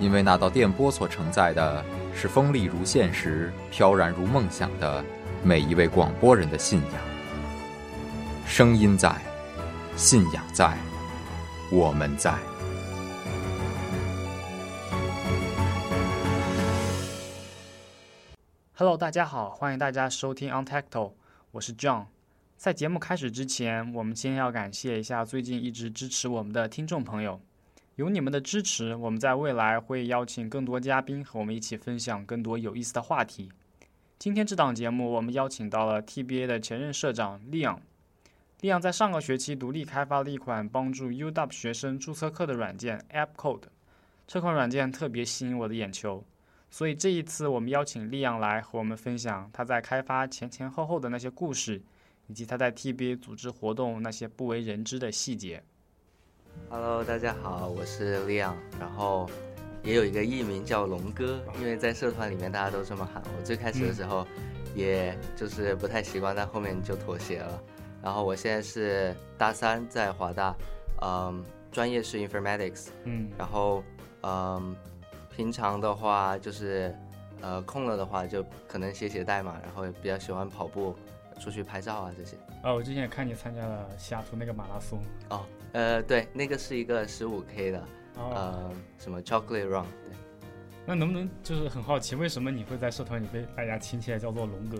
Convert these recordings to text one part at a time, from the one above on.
因为那道电波所承载的是锋利如现实、飘然如梦想的每一位广播人的信仰。声音在，信仰在，我们在。Hello，大家好，欢迎大家收听 On Tacto，我是 John。在节目开始之前，我们先要感谢一下最近一直支持我们的听众朋友。有你们的支持，我们在未来会邀请更多嘉宾和我们一起分享更多有意思的话题。今天这档节目，我们邀请到了 TBA 的前任社长 Leon。Leon 在上个学期独立开发了一款帮助 UW 学生注册课的软件 App Code，这款软件特别吸引我的眼球。所以这一次，我们邀请利昂来和我们分享他在开发前前后后的那些故事，以及他在 TBA 组织活动那些不为人知的细节。Hello，大家好，我是 Leon，然后也有一个艺名叫龙哥，因为在社团里面大家都这么喊我。最开始的时候，也就是不太习惯，但后面就妥协了。然后我现在是大三，在华大，嗯，专业是 Informatics，嗯，然后嗯，平常的话就是呃空了的话就可能写写代码，然后也比较喜欢跑步，出去拍照啊这些。啊，我之前也看你参加了西雅图那个马拉松。哦，呃，对，那个是一个十五 K 的，哦，呃，什么 Chocolate Run，对。那能不能就是很好奇，为什么你会在社团里被大家亲切叫做龙哥？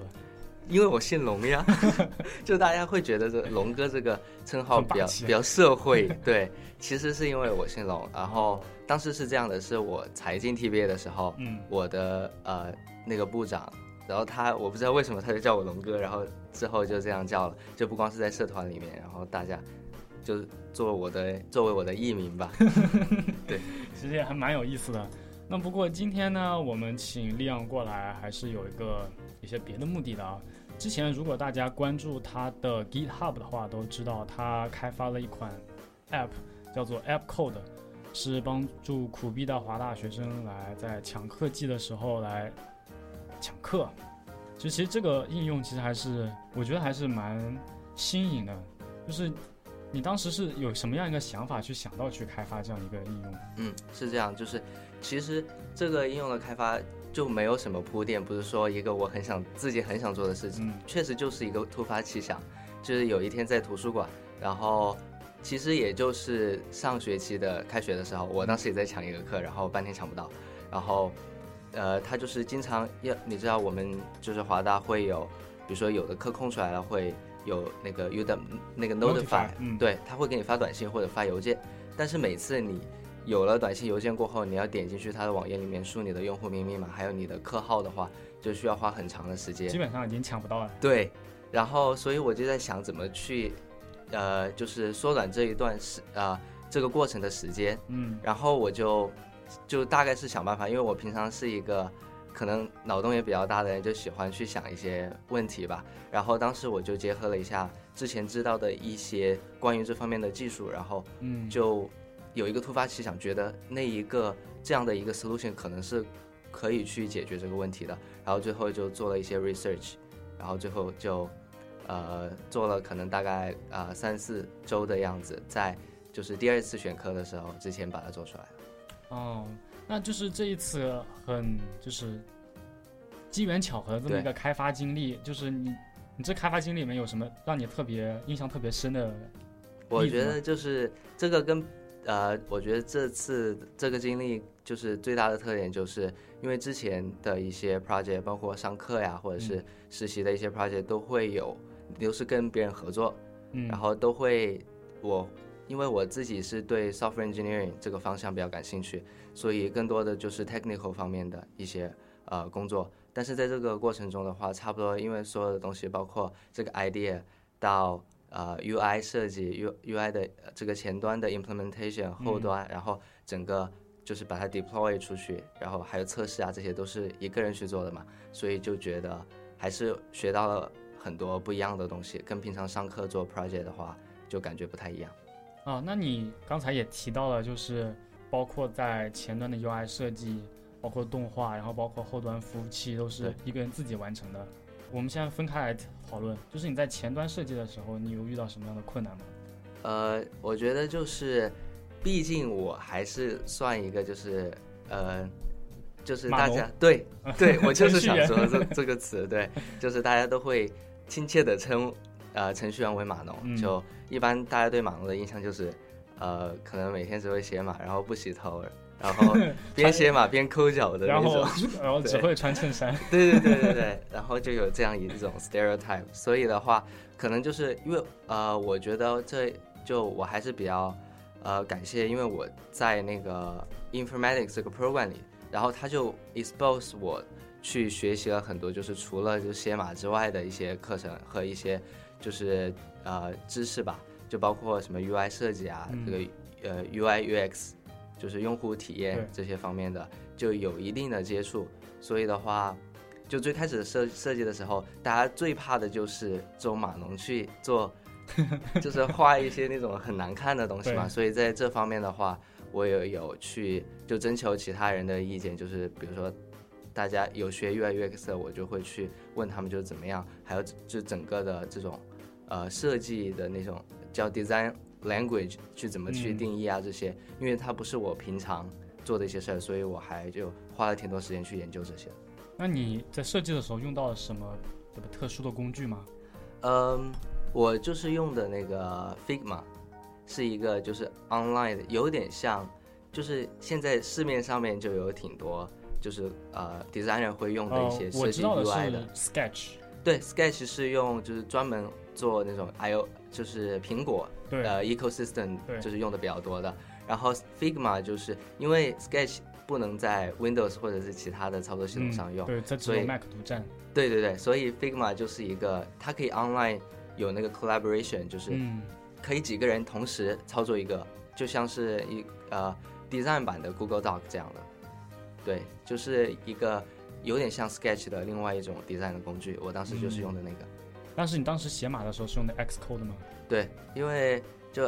因为我姓龙呀，就大家会觉得这龙哥这个称号比较比较社会，对，其实是因为我姓龙，然后当时是这样的，是我才进 TBA 的时候，嗯我的呃那个部长，然后他我不知道为什么他就叫我龙哥，然后之后就这样叫了，就不光是在社团里面，然后大家就做我的作为我的艺名吧，对其实也还蛮有意思的。那不过今天呢，我们请利昂过来，还是有一个一些别的目的的啊。之前如果大家关注他的 GitHub 的话，都知道他开发了一款 App，叫做 App Code，是帮助苦逼的华大学生来在抢课季的时候来抢课。其实，其实这个应用其实还是我觉得还是蛮新颖的，就是你当时是有什么样一个想法去想到去开发这样一个应用？嗯，是这样，就是其实这个应用的开发就没有什么铺垫，不是说一个我很想自己很想做的事情，嗯确实就是一个突发奇想，就是有一天在图书馆，然后其实也就是上学期的开学的时候，我当时也在抢一个课，然后半天抢不到，然后呃，他就是经常要你知道我们就是华大会有，比如说有的课空出来了会有那个 U 的那个嗯对，他会给你发短信或者发邮件，但是每次你有了短信、邮件过后，你要点进去他的网页里面输你的用户名、密码，还有你的客号的话，就需要花很长的时间基。本上已经抢不到了。对，然后所以我就在想怎么去，呃，就是缩短这一段时啊、这个过程的时间。嗯然后我就就大概是想办法，因为我平常是一个可能脑洞也比较大的人，就喜欢去想一些问题吧。然后当时我就结合了一下之前知道的一些关于这方面的技术，然后嗯，就有一个突发奇想，觉得那一个这样的一个 solution 可能是可以去解决这个问题的。然后最后就做了一些 research，然后最后就呃做了可能大概啊、呃三四周的样子，在就是第二次选课的时候之前把它做出来了。哦，那就是这一次很就是机缘巧合的这么一个开发经历，就是你你这开发经历里面有什么让你特别印象特别深的？我觉得就是这个跟呃，我觉得这次这个经历就是最大的特点，就是因为之前的一些 project，包括上课呀，或者是实习的一些 project，都会有，都是跟别人合作，嗯，然后都会我，因为我自己是对 software engineering 这个方向比较感兴趣，所以更多的就是 technical 方面的一些呃工作。但是在这个过程中的话，差不多因为所有的东西，包括这个 idea 到呃 UI 设计 U UI 的呃这个前端的 implementation 后端，然后整个就是把它 deploy 出去，然后还有测试啊，这些都是一个人去做的嘛，所以就觉得还是学到了很多不一样的东西，跟平常上课做 project 的话就感觉不太一样。啊，那你刚才也提到了，就是包括在前端的 UI 设计，包括动画，然后包括后端服务器，都是一个人自己完成的。我们现在分开来讨论，就是你在前端设计的时候，你有遇到什么样的困难吗？呃，我觉得就是，毕竟我还是算一个就是呃，就是大家对 对，我就是想说这这个词，对，就是大家都会亲切的称呃程序员为码农，嗯就一般大家对码农的印象就是，呃，可能每天只会写码，然后不洗头，然后 边写码边抠脚的那然后。然后只会穿衬衫。对对对对对，然后就有这样一种 stereotype，所以的话，可能就是因为呃，我觉得这就我还是比较呃感谢，因为我在那个 informatics 这个 program 里，然后他就 expose 我去学习了很多，就是除了就写码之外的一些课程和一些就是呃知识吧，就包括什么 UI 设计啊，嗯这个呃 UI UX，就是用户体验这些方面的，就有一定的接触。所以的话，就最开始设设计的时候，大家最怕的就是这种码农去做，就是画一些那种很难看的东西嘛。所以在这方面的话，我也有去就征求其他人的意见，就是比如说大家有学 UI UX 的，我就会去问他们就是怎么样，还有就整个的这种呃设计的那种叫 design language 去怎么去嗯定义啊这些，因为它不是我平常做的一些事儿，所以我还就花了挺多时间去研究这些。那你在设计的时候用到了什么特殊的工具吗？嗯，我就是用的那个 Figma，是一个就是 online 的，有点像，就是现在市面上面就有挺多，就是呃 designer 会用的一些设计 UI 的。是 Sketch，对，Sketch 是用就是专门做那种 i o 就是苹果对，呃 ecosystem 对就是用的比较多的。然后 Figma 就是因为 Sketch 不能在 Windows 或者是其他的操作系统上用，对，它只所以有 Mac 独占。对对对，所以 Figma 就是一个，它可以 online 有那个 collaboration，就是嗯，可以几个人同时操作一个，就像是一呃 design 版的 Google Doc 这样的。对，就是一个有点像 Sketch 的另外一种 design 的工具。我当时就是用的那个。但是你当时写码的时候是用的 Xcode 吗？对，因为就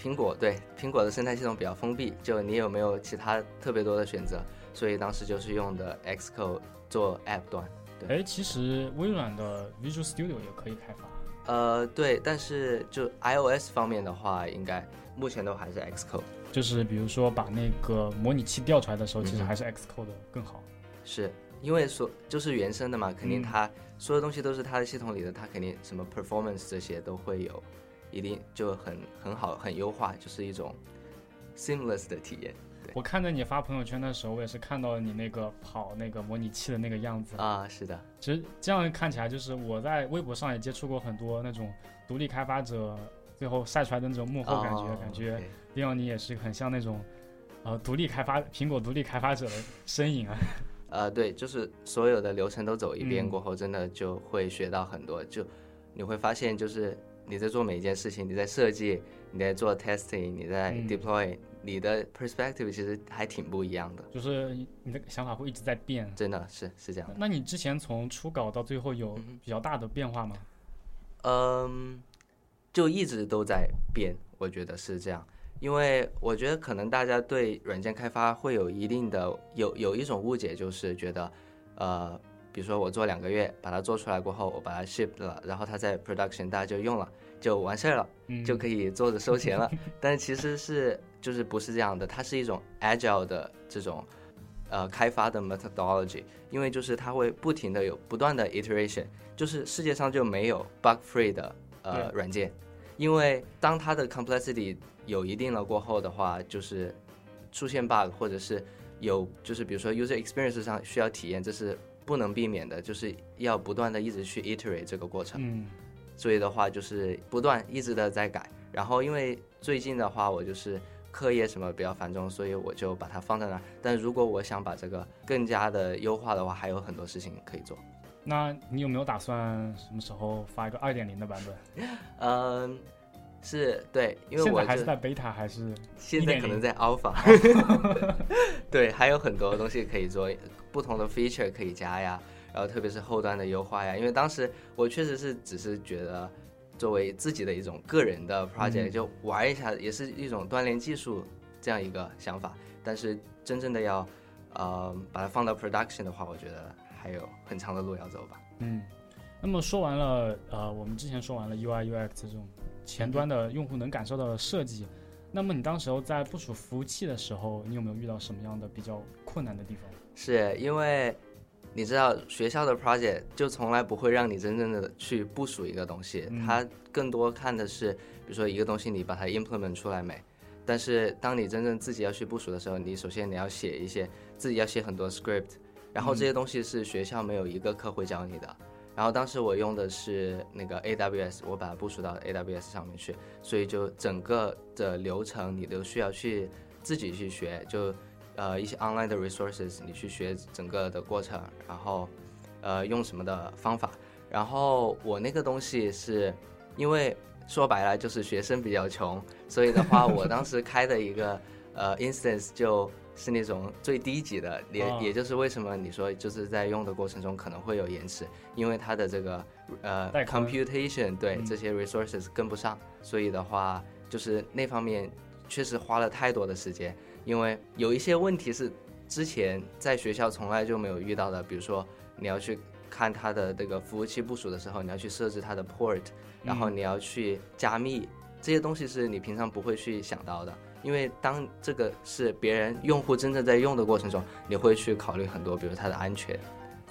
苹果对苹果的生态系统比较封闭，就你有没有其他特别多的选择，所以当时就是用的 Xcode 做 App 端。对哎，其实微软的 Visual Studio 也可以开发。呃，对，但是就 iOS 方面的话，应该目前都还是 Xcode。就是比如说把那个模拟器调出来的时候，其实还是 Xcode 更好。是因为说就是原生的嘛，肯定嗯。它、所有东西都是它的系统里的，它肯定什么 performance 这些都会有，一定就很很好很优化，就是一种 seamless 的体验我看着你发朋友圈的时候，我也是看到了你那个跑那个模拟器的那个样子。啊，是的，其实这样看起来，就是我在微博上也接触过很多那种独立开发者最后晒出来的那种幕后感觉，哦感觉利奥你也是很像那种呃独立开发苹果独立开发者的身影啊。呃，对，就是所有的流程都走一遍嗯过后，真的就会学到很多。就你会发现，就是你在做每一件事情，你在设计，你在做 testing，你在嗯 deploy，、你的 perspective 其实还挺不一样的。就是你的想法会一直在变。真的是是这样的。那你之前从初稿到最后有比较大的变化吗？嗯，就一直都在变，我觉得是这样。因为我觉得可能大家对软件开发会有一定的有有一种误解，就是觉得，呃，比如说我做两个月把它做出来过后，我把它 ship 了，然后它在 production 大家就用了，就完事儿了，嗯，就可以坐着收钱了。但其实是就是不是这样的，它是一种 agile 的这种呃开发的 methodology，因为就是它会不停的有不断的 iteration，就是世界上就没有 bug free 的呃软件，因为当它的 complexity 有一定了过后的话，就是出现 bug 或者是有就是比如说 user experience 上需要体验，这是不能避免的，就是要不断的一直去 iterate 这个过程。嗯所以的话就是不断一直的在改。然后因为最近的话，我就是课业什么比较繁重，所以我就把它放在那儿。但如果我想把这个更加的优化的话，还有很多事情可以做。那你有没有打算什么时候发一个二点零的版本？嗯，是对，因为我还是在 beta 还是？现在可能在 alpha，对，还有很多东西可以做，不同的 feature 可以加呀，然后特别是后端的优化呀。因为当时我确实是只是觉得，作为自己的一种个人的 project，、嗯就玩一下，也是一种锻炼技术这样一个想法。但是真正的要，呃，把它放到 production 的话，我觉得还有很长的路要走吧。嗯，那么说完了，呃，我们之前说完了 UI UX 这种前端的用户能感受到的设计，那么你当时候在部署服务器的时候，你有没有遇到什么样的比较困难的地方？是因为你知道学校的 project 就从来不会让你真正的去部署一个东西，嗯它更多看的是，比如说一个东西你把它 implement 出来没？但是当你真正自己要去部署的时候，你首先你要写一些自己要写很多 script，然后这些东西是学校没有一个课会教你的。然后当时我用的是那个 AWS，我把它部署到 AWS 上面去，所以就整个的流程你都需要去自己去学，就呃一些 online 的 resources，你去学整个的过程，然后呃用什么的方法。然后我那个东西是因为说白了就是学生比较穷，所以的话我当时开的一个呃 instance 就是那种最低级的，也、哦也就是为什么你说就是在用的过程中可能会有延迟，因为它的这个呃 computation 对、嗯这些 resources 跟不上，所以的话就是那方面确实花了太多的时间，因为有一些问题是之前在学校从来就没有遇到的，比如说你要去看它的这个服务器部署的时候，你要去设置它的 port，然后嗯你要去加密，这些东西是你平常不会去想到的。因为当这个是别人用户真正在用的过程中，你会去考虑很多，比如它的安全，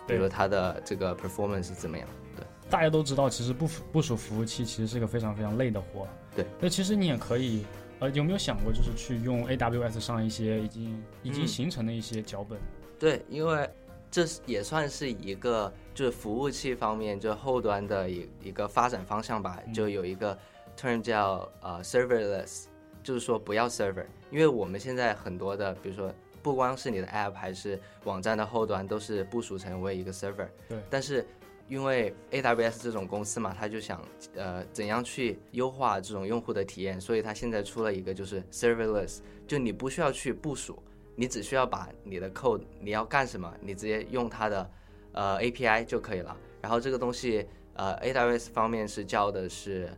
比如它的这个 performance 怎么样。对，大家都知道，其实部署部署服务器其实是个非常非常累的活。对，那其实你也可以，呃，有没有想过就是去用 AWS 上一些已经已经嗯形成的一些脚本？对，因为这是也算是一个就是服务器方面就后端的一一个发展方向吧，嗯就有一个 term 叫呃 serverless，就是说不要 server，因为我们现在很多的，比如说不光是你的 app 还是网站的后端都是部署成为一个 server，对但是。因为 AWS 这种公司嘛，他就想呃怎样去优化这种用户的体验，所以他现在出了一个就是 serverless，就你不需要去部署，你只需要把你的 code 你要干什么，你直接用它的呃 API 就可以了。然后这个东西呃 AWS 方面是叫的是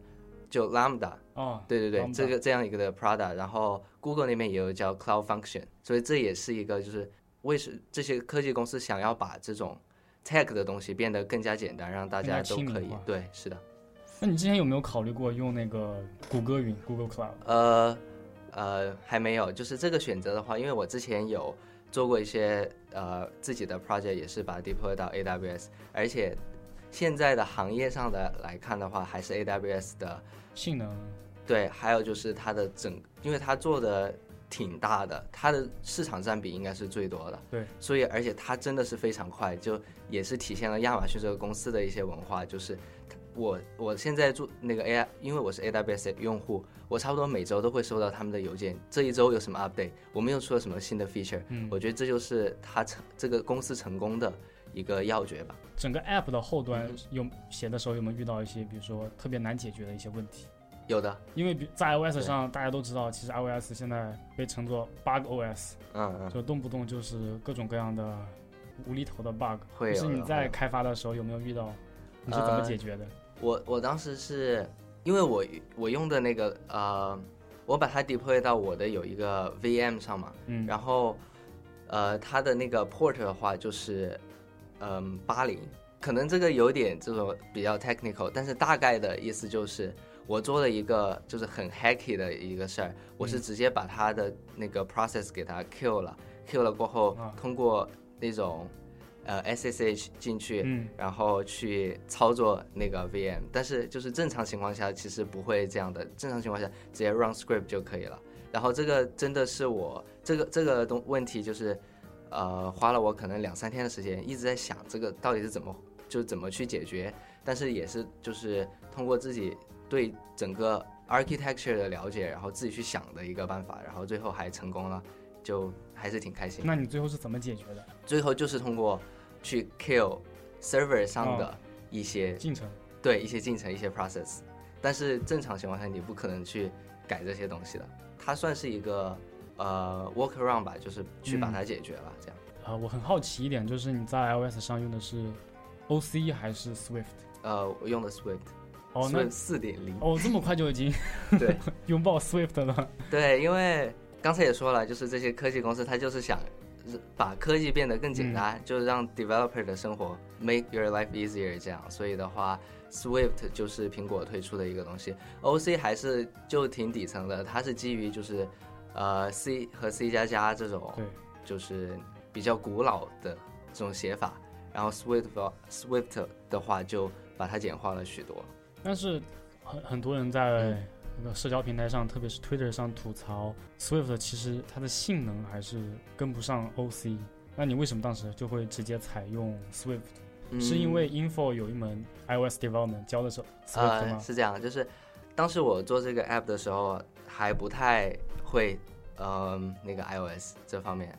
就 Lambda，哦，对对对这个这样一个的 product。然后 Google 那边也有叫 Cloud Function，所以这也是一个就是为什这些科技公司想要把这种 tech 的东西变得更加简单，让大家都可以对是的。那你之前有没有考虑过用那个谷歌云 Google Cloud？呃，呃，还没有。就是这个选择的话，因为我之前有做过一些呃自己的 project，也是把它 deploy 到 AWS，而且现在的行业上的来看的话，还是 AWS 的性能对，还有就是它的整，因为它做的挺大的，它的市场占比应该是最多的。对，所以而且它真的是非常快，就也是体现了亚马逊这个公司的一些文化，就是我我现在做那个 AI，因为我是 AWS 的用户，我差不多每周都会收到他们的邮件，这一周有什么 update，我们又出了什么新的 feature，嗯我觉得这就是它成这个公司成功的一个要诀吧。整个 App 的后端有写的时候有没有遇到一些，比如说特别难解决的一些问题？有的，因为比在 iOS 上，大家都知道，其实 iOS 现在被称作 bug OS，嗯嗯，就动不动就是各种各样的无厘头的 bug。会就是你在开发的时候有没有遇到？你是怎么呃解决的？我我当时是因为我我用的那个呃，我把它 deploy 到我的有一个 VM 上嘛，嗯，然后呃，它的那个 port 的话就是嗯八零，可能这个有点这种比较 technical，但是大概的意思就是我做了一个就是很 hacky 的一个事儿，我是嗯直接把它的那个 process 给它 kill 了，kill 了过后啊，通过那种呃 SSH 进去，嗯然后去操作那个 VM，但是就是正常情况下其实不会这样的，正常情况下直接 run script 就可以了。然后这个真的是我这个这个东问题就是，呃，花了我可能两三天的时间，一直在想这个到底是怎么，就怎么去解决。但是也是就是通过自己对整个 architecture 的了解，然后自己去想的一个办法，然后最后还成功了，就还是挺开心。那你最后是怎么解决的？最后就是通过去 kill server 上的一些进程，对一些进程、一些 process。但是正常情况下你不可能去改这些东西的，它算是一个呃 workaround 吧，就是去把它解决了这样。呃，我很好奇一点，就是你在 iOS 上用的是 OC 还是 Swift？呃，我用的 Swift，哦，那四点零，哦，这么快就已经 对 拥抱 Swift 了。对，因为刚才也说了，就是这些科技公司，它就是想把科技变得更简单，就是让 developer 的生活 make your life easier 这样。所以的话，Swift 就是苹果推出的一个东西，OC 还是就挺底层的，它是基于就是呃 C 和 C 加加这种，就是比较古老的这种写法。然后 Swift Swift 的话就把它简化了许多，但是很很多人在那个社交平台上，特别是 Twitter 上吐槽 Swift，其实它的性能还是跟不上 OC。那你为什么当时就会直接采用 Swift？、嗯是因为 Info 有一门 iOS development 教的是 Swift 呃吗？是这样，就是当时我做这个 app 的时候还不太会，嗯、那个 iOS 这方面，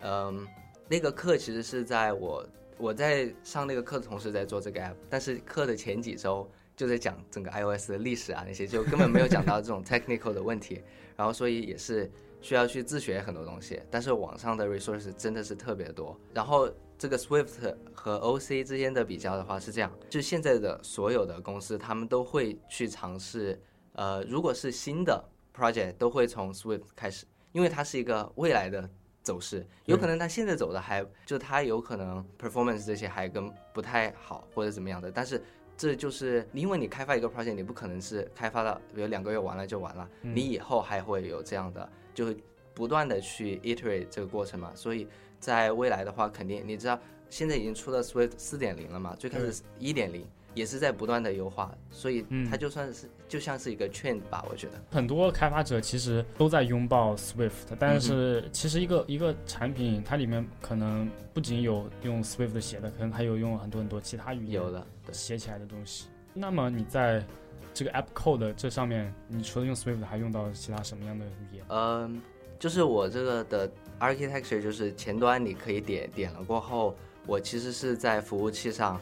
嗯、那个课其实是在我我在上那个课的同时在做这个 app，但是课的前几周就在讲整个 iOS 的历史啊那些，就根本没有讲到这种 technical 的问题，然后所以也是需要去自学很多东西，但是网上的 resource 真的是特别多，然后。这个 Swift 和 OC 之间的比较的话是这样，就现在的所有的公司，他们都会去尝试，呃，如果是新的 project，都会从 Swift 开始，因为它是一个未来的走势，有可能它现在走的还就它有可能 performance 这些还跟不太好或者怎么样的，但是这就是因为你开发一个 project，你不可能是开发到比如两个月完了就完了，嗯。你以后还会有这样的，就会不断的去 iterate 这个过程嘛，所以在未来的话，肯定你知道现在已经出了 Swift 四点零了嘛，最开始一点零也是在不断的优化，所以嗯它就算是、就像是一个 trend 吧，我觉得。很多开发者其实都在拥抱 Swift，但嗯是其实一个、一个产品它里面可能不仅有用 Swift 写的，可能还有用很多很多其他语言有的，写起来的东西。那么你在这个 App Code 这上面，你除了用 Swift，还用到其他什么样的语言？嗯，就是我这个的 architecture 就是前端你可以点点了过后，我其实是在服务器上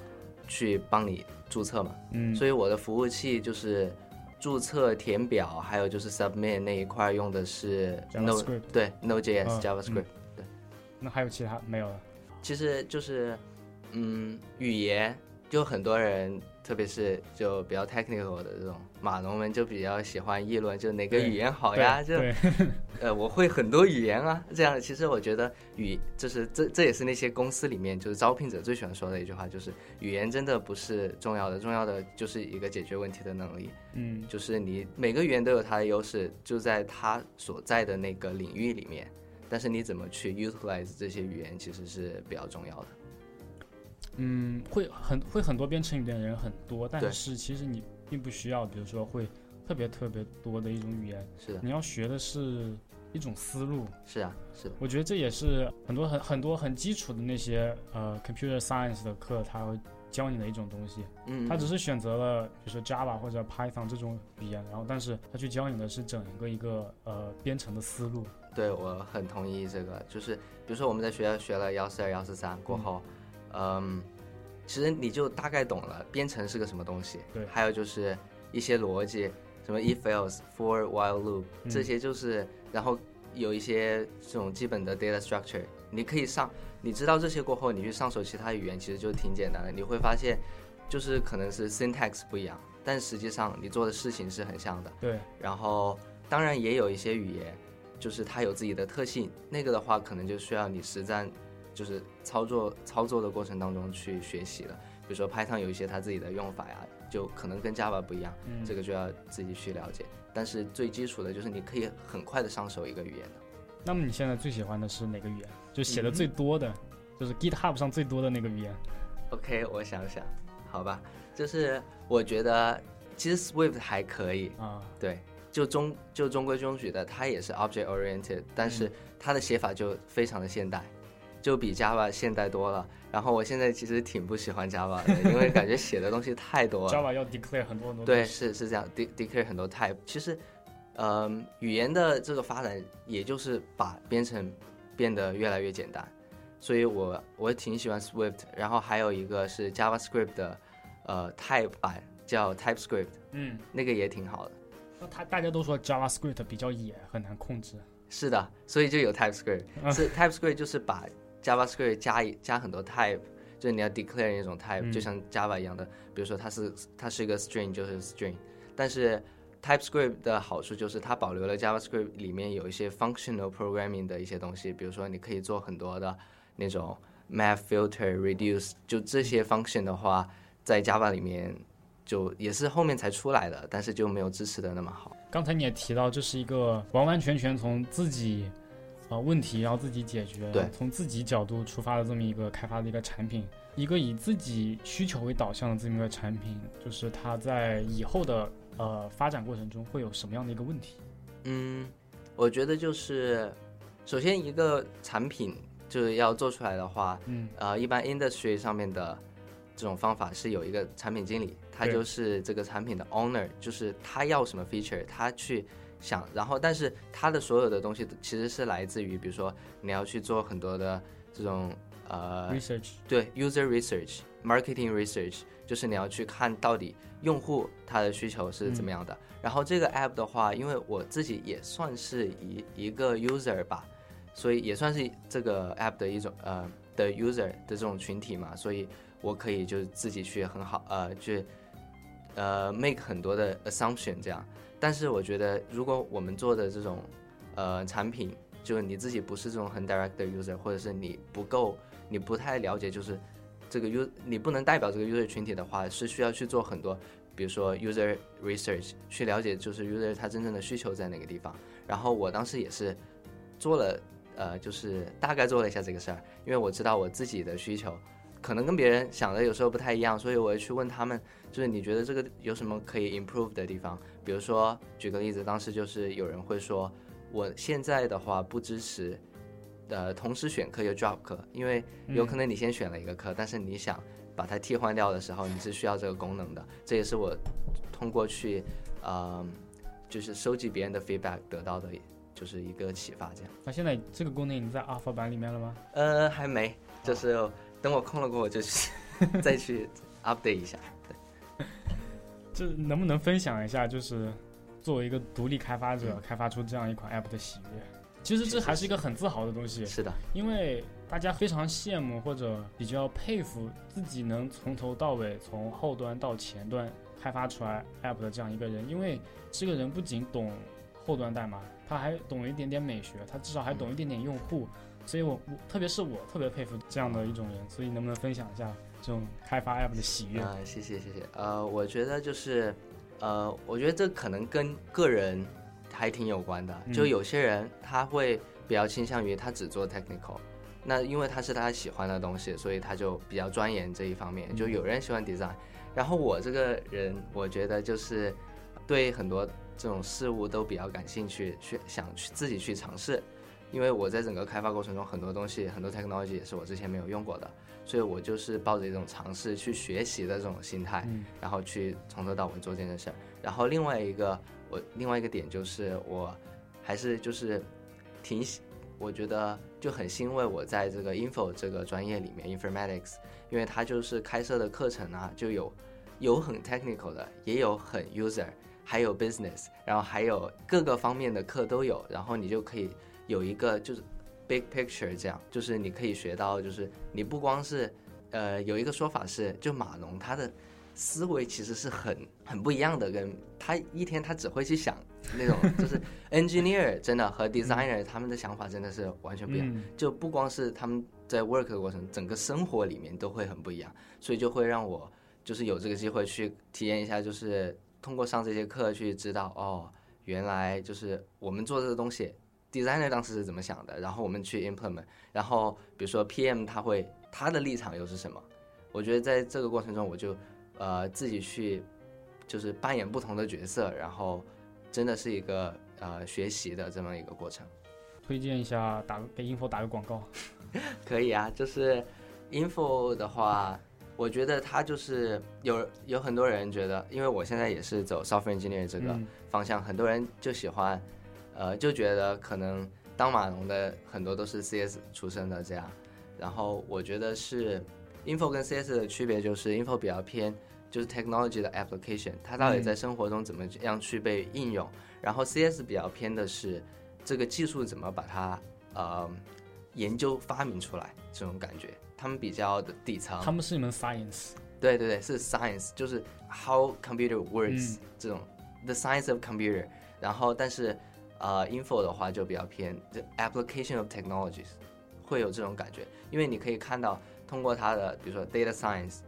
去帮你注册嘛，嗯，所以我的服务器就是注册、填表，还有就是 submit 那一块用的是 Node，JavaScript 对 Node.js、嗯 JavaScript，、对那还有其他没有了？其实就是嗯语言，就很多人。特别是就比较 technical 的这种码农们就比较喜欢议论，就哪个语言好呀？就，呃，我会很多语言啊，这样其实我觉得语就是这这也是那些公司里面就是招聘者最喜欢说的一句话，就是语言真的不是重要的，重要的就是一个解决问题的能力，嗯，就是你每个语言都有它的优势，就在它所在的那个领域里面，但是你怎么去 utilize 这些语言其实是比较重要的。嗯，会很会很多编程语言的人很多，但是其实你并不需要，比如说会特别特别多的一种语言，是的，你要学的是一种思路。是啊，是的，我觉得这也是很多很很多很基础的那些呃 computer science 的课，它会教你的一种东西。嗯，他只是选择了比如说 Java 或者 Python 这种语言，然后但是他去教你的是整个一个呃编程的思路。对我很同意这个，就是比如说我们在学校学了幺四二、幺四三过后，嗯，其实你就大概懂了编程是个什么东西。对还有就是一些逻辑，什么 if else、for、while loop 嗯这些就是，然后有一些这种基本的 data structure，你可以上，你知道这些过后，你去上手其他语言其实就挺简单的。你会发现，就是可能是 syntax 不一样，但实际上你做的事情是很像的。对，然后当然也有一些语言，就是它有自己的特性，那个的话可能就需要你实战，就是操作操作的过程当中去学习了。比如说 Python 有一些它自己的用法呀，就可能跟 Java 不一样，嗯，这个就要自己去了解。但是最基础的就是你可以很快的上手一个语言的。那么你现在最喜欢的是哪个语言？就写的嗯最多的，就是 GitHub 上最多的那个语言。OK，我想想，好吧，就是我觉得其实 Swift 还可以，啊，对，就中就中规中矩的，它也是 object oriented，但嗯是它的写法就非常的现代，就比 Java 现代多了。然后我现在其实挺不喜欢 Java 的，因为感觉写的东西太多了。Java 要 declare 很多很多对，是是这样，de declare 很多 type。其实，嗯、语言的这个发展，也就是把编程变得越来越简单。所以我我挺喜欢 Swift，然后还有一个是 JavaScript 的呃 type 版叫 TypeScript，嗯，那个也挺好的。那他大家都说 JavaScript 比较野，很难控制。是的，所以就有 TypeScript，嗯是 TypeScript 就是把 JavaScript 加一加很多 type，就是你要 declare 那种 type，、嗯就像 Java 一样的，比如说它是它是一个 string 就是 string，但是 TypeScript 的好处就是它保留了 JavaScript 里面有一些 functional programming 的一些东西，比如说你可以做很多的那种 map filter reduce，就这些 function 的话，在 Java 里面就也是后面才出来的，但是就没有支持的那么好。刚才你也提到，这是一个完完全全从自己呃问题，然后自己解决，对从自己角度出发的这么一个开发的一个产品，一个以自己需求为导向的这么一个产品，就是它在以后的呃发展过程中会有什么样的一个问题？嗯，我觉得就是，首先一个产品就是要做出来的话，嗯。呃，一般 industry 上面的这种方法是有一个产品经理，他就是这个产品的 owner，就是他要什么 feature，他去想，然后但是他的所有的东西其实是来自于，比如说你要去做很多的这种呃 research，对 user research、marketing research，就是你要去看到底用户他的需求是怎么样的。然后这个 app 的话，因为我自己也算是一一个 user 吧，所以也算是这个 app 的一种呃的 user 的这种群体嘛，所以我可以就自己去很好呃去呃 make 很多的 assumption 这样。但是我觉得，如果我们做的这种呃产品，就是你自己不是这种很 direct 的 user，或者是你不够，你不太了解，就是这个 u 你不能代表这个 user 群体的话，是需要去做很多，比如说 user research，去了解就是 user 他真正的需求在哪个地方。然后我当时也是做了，呃，就是大概做了一下这个事儿，因为我知道我自己的需求。可能跟别人想的有时候不太一样，所以我会去问他们，就是你觉得这个有什么可以 improve 的地方？比如说，举个例子，当时就是有人会说，我现在的话不支持，呃，同时选课又 drop 课，因为有可能你先选了一个课，但是你想把它替换掉的时候，你是需要这个功能的。这也是我通过去，呃，就是收集别人的 feedback 得到的，就是一个启发。这样，那现在这个功能已经在 Alpha 版里面了吗？呃，还没，就是等我空了过后，就是 再去 update 一下。这能不能分享一下，就是作为一个独立开发者，嗯。开发出这样一款 app 的喜悦？其实这还是一个很自豪的东西，是的，因为大家非常羡慕或者比较佩服自己能从头到尾，从后端到前端开发出来 app 的这样一个人，因为这个人不仅懂后端代码，他还懂一点点美学，他至少还懂一点点用户，所以我我特别是我特别佩服这样的一种人，所以能不能分享一下这种开发 app 的喜悦？啊、谢谢谢谢。呃，我觉得就是，呃，我觉得这可能跟个人还挺有关的。就嗯有些人他会比较倾向于他只做 technical，那因为他是他喜欢的东西，所以他就比较钻研这一方面。就嗯有人喜欢 design，然后我这个人，我觉得就是对很多这种事物都比较感兴趣，去想去自己去尝试。因为我在整个开发过程中，很多东西很多 technology 也是我之前没有用过的，所以我就是抱着一种尝试去学习的这种心态，嗯然后去从头到尾做这件事儿。然后另外一个我另外一个点就是我还是就是挺喜，我觉得就很欣慰我在这个 info 这个专业里面 informatics，因为它就是开设的课程啊，就有有很 technical 的，也有很 user，还有 business，然后还有各个方面的课都有，然后你就可以有一个就是 big picture 这样，就是你可以学到，就是你不光是呃有一个说法是，就马龙他的思维其实是很很不一样的，跟他一天他只会去想那种 就是 engineer 真的和 designer 他们的想法真的是完全不一样，嗯。就不光是他们在 work 的过程，整个生活里面都会很不一样，所以就会让我就是有这个机会去体验一下，就是通过上这些课去知道哦，原来就是我们做这个东西，designer 当时是怎么想的，然后我们去 implement，然后比如说 PM 他会他的立场又是什么？我觉得在这个过程中，我就呃自己去就是扮演不同的角色，然后真的是一个呃学习的这么一个过程。推荐一下，打给 info 打个广告。可以啊，就是 info 的话，我觉得他就是有有很多人觉得，因为我现在也是走 software engineer 这个嗯方向，很多人就喜欢，呃，就觉得可能当码农的很多都是 CS 出身的这样，然后我觉得是 info 跟 CS 的区别就是 info 比较偏就是 technology 的 application，它到底嗯。在生活中怎么样去被应用，然后 CS 比较偏的是这个技术怎么把它呃研究发明出来这种感觉，他们比较的底层，他们是一门 science，对对对，是 science，就是 how computer works、嗯。这种 the science of computer。然后，但是呃，info 的话就比较偏 the application of technologies，会有这种感觉，因为你可以看到通过它的比如说 data science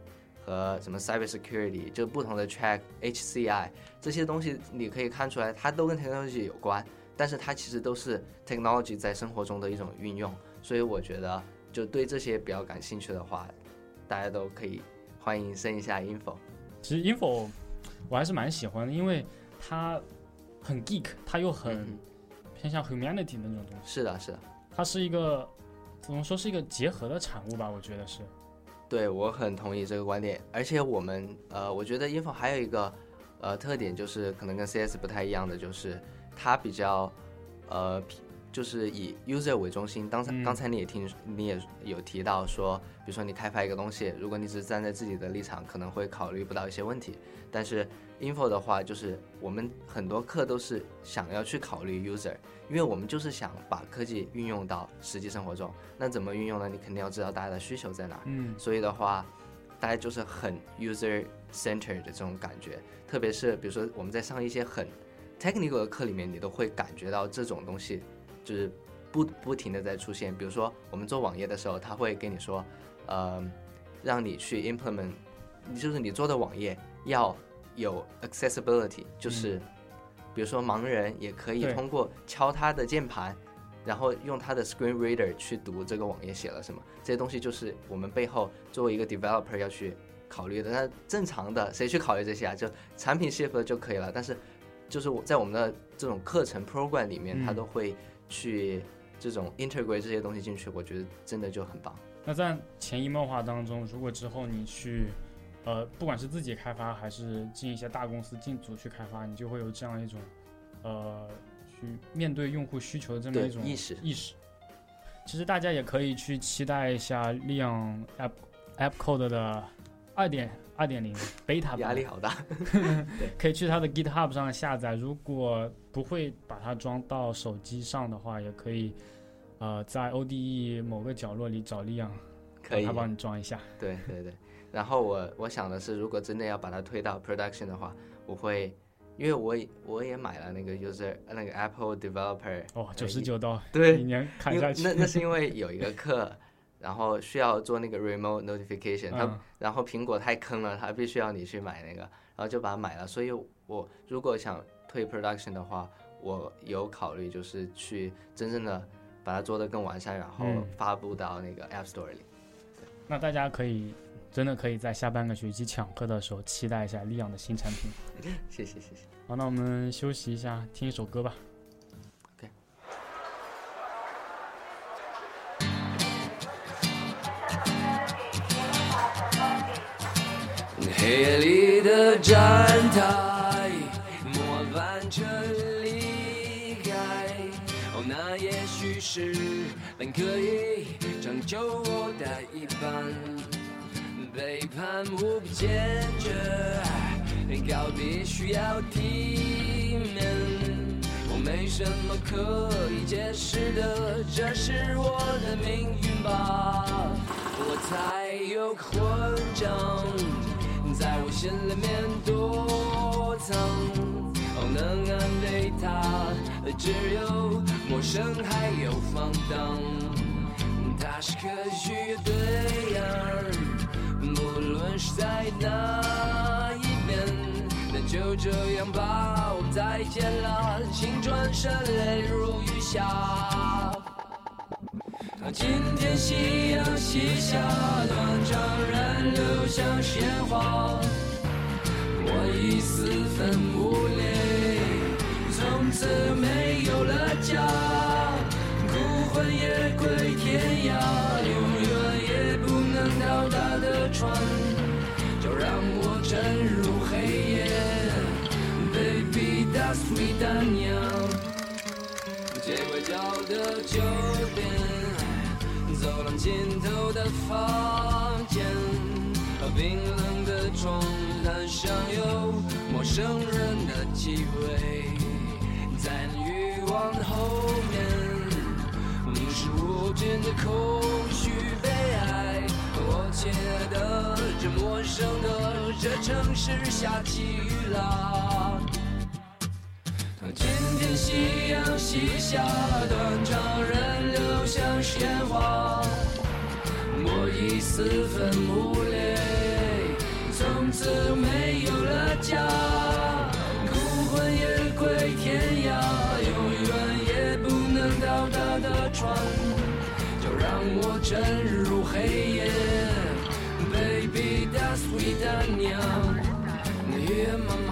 和什么 cyber security，就不同的 track HCI 这些东西，你可以看出来它都跟 technology 有关，但是它其实都是 technology 在生活中的一种运用。所以我觉得，就对这些比较感兴趣的话，大家都可以欢迎申一下 info。其实 info 我还是蛮喜欢的，因为它很 geek，它又很嗯偏向 humanity 的那种东西。是的，是的，它是一个怎么说是一个结合的产物吧？我觉得是。对我很同意这个观点。而且我们呃，我觉得 info 还有一个呃特点，就是可能跟 CS 不太一样的，就是它比较呃，就是以 user 为中心。刚才、嗯刚才你也听你也有提到说，比如说你开发一个东西，如果你只是站在自己的立场，可能会考虑不到一些问题。但是 info 的话，就是我们很多课都是想要去考虑 user，因为我们就是想把科技运用到实际生活中。那怎么运用呢？你肯定要知道大家的需求在哪。嗯所以的话，大家就是很 user centered 的这种感觉，特别是比如说我们在上一些很 technical 的课里面，你都会感觉到这种东西就是不不停的在出现。比如说我们做网页的时候，他会跟你说，呃，让你去 implement，就是你做的网页要有 accessibility，就是比如说盲人也可以通过敲他的键盘。然后用他的 screen reader 去读这个网页写了什么，这些东西就是我们背后作为一个 developer 要去考虑的。那正常的谁去考虑这些啊？就产品 shift 就可以了。但是就是我在我们的这种课程 program 里面，嗯它都会去这种 integrate 这些东西进去，我觉得真的就很棒。那在潜移默化当中，如果之后你去，呃，不管是自己开发还是进一些大公司进组去开发，你就会有这样一种，呃，去面对用户需求的这么一种意识意识。其实大家也可以去期待一下利昂 App App Code 的二点二点零 beta 版 压力好大。可以去它的 GitHub 上下载。如果不会把它装到手机上的话，也可以，呃，在 ODE 某个角落里找利昂，可以让他帮你装一下。对对对，然后我我想的是，如果真的要把它推到 production 的话，我会，因为我也我也买了那个 user 那个 Apple developer，哦，九十九刀，对一年砍下去。那那是因为有一个课，然后需要做那个 remote notification，它、嗯然后苹果太坑了，它必须要你去买那个，然后就把它买了。所以我如果想推 production 的话，我有考虑就是去真正的把它做得更完善，然后嗯发布到那个 App Store 里。那大家可以真的可以在下半个学期抢课的时候期待一下利昂的新产品。谢谢谢谢。好，那我们休息一下，听一首歌吧。黑夜里的站台，末班车离开。哦，那也许是本可以拯救我的一半。背叛无比坚决，告别需要体面。我没什么可以解释的，这是我的命运吧。我才有个混账，在我心里面躲藏。哦，能安慰他只有陌生还有放荡。他是可许乐队呀，不论是在哪一边，那就这样吧，我们再见了，请转身泪如雨下。今天夕阳西下，断肠人流像鲜花，我已四分五裂，从此没有了家。孤魂也归天涯，永远也不能到达的船，Baby that's sweet 丹娘，街拐角的酒店，走廊尽头的房间，冰冷的床单上有陌生人的气味，在那欲望的后面。是无尽的空虚悲哀。我亲爱的，这陌生的这城市下起雨啦。今天夕阳西下，断肠人流像鲜花，我已四分五裂，从此没有了家，孤魂野归天涯，永远也不能到达的船，就让我沉入黑夜，Baby that's sweet 丹娘。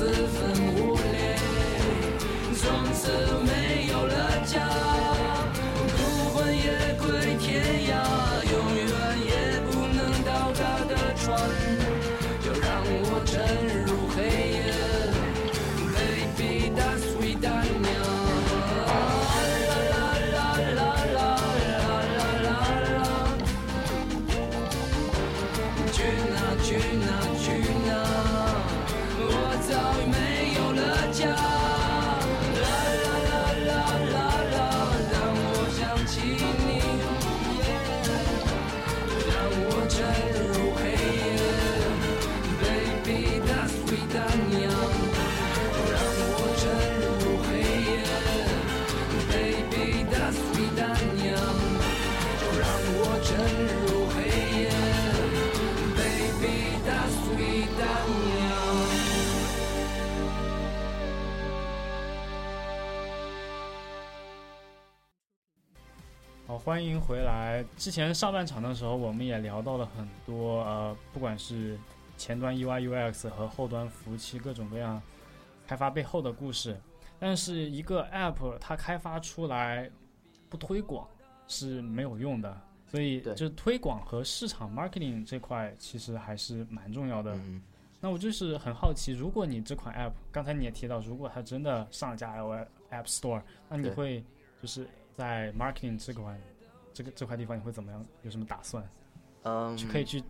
四分五裂，从此没有了家，孤魂野鬼天涯，永远也不能到达的船，就让我沉入黑夜，啦啦啦啦啦啦啦啦啦，去哪去哪去哪？欢迎回来。之前上半场的时候，我们也聊到了很多，呃，不管是前端 UI UX 和后端服务器各种各样开发背后的故事。但是一个 App 它开发出来不推广是没有用的，所以就是推广和市场 marketing 这块其实还是蛮重要的。嗯，那我就是很好奇，如果你这款 App，刚才你也提到，如果它真的上架 iOS App Store，那你会就是在 marketing 这块这个这块地方你会怎么样？有什么打算？嗯，去可以去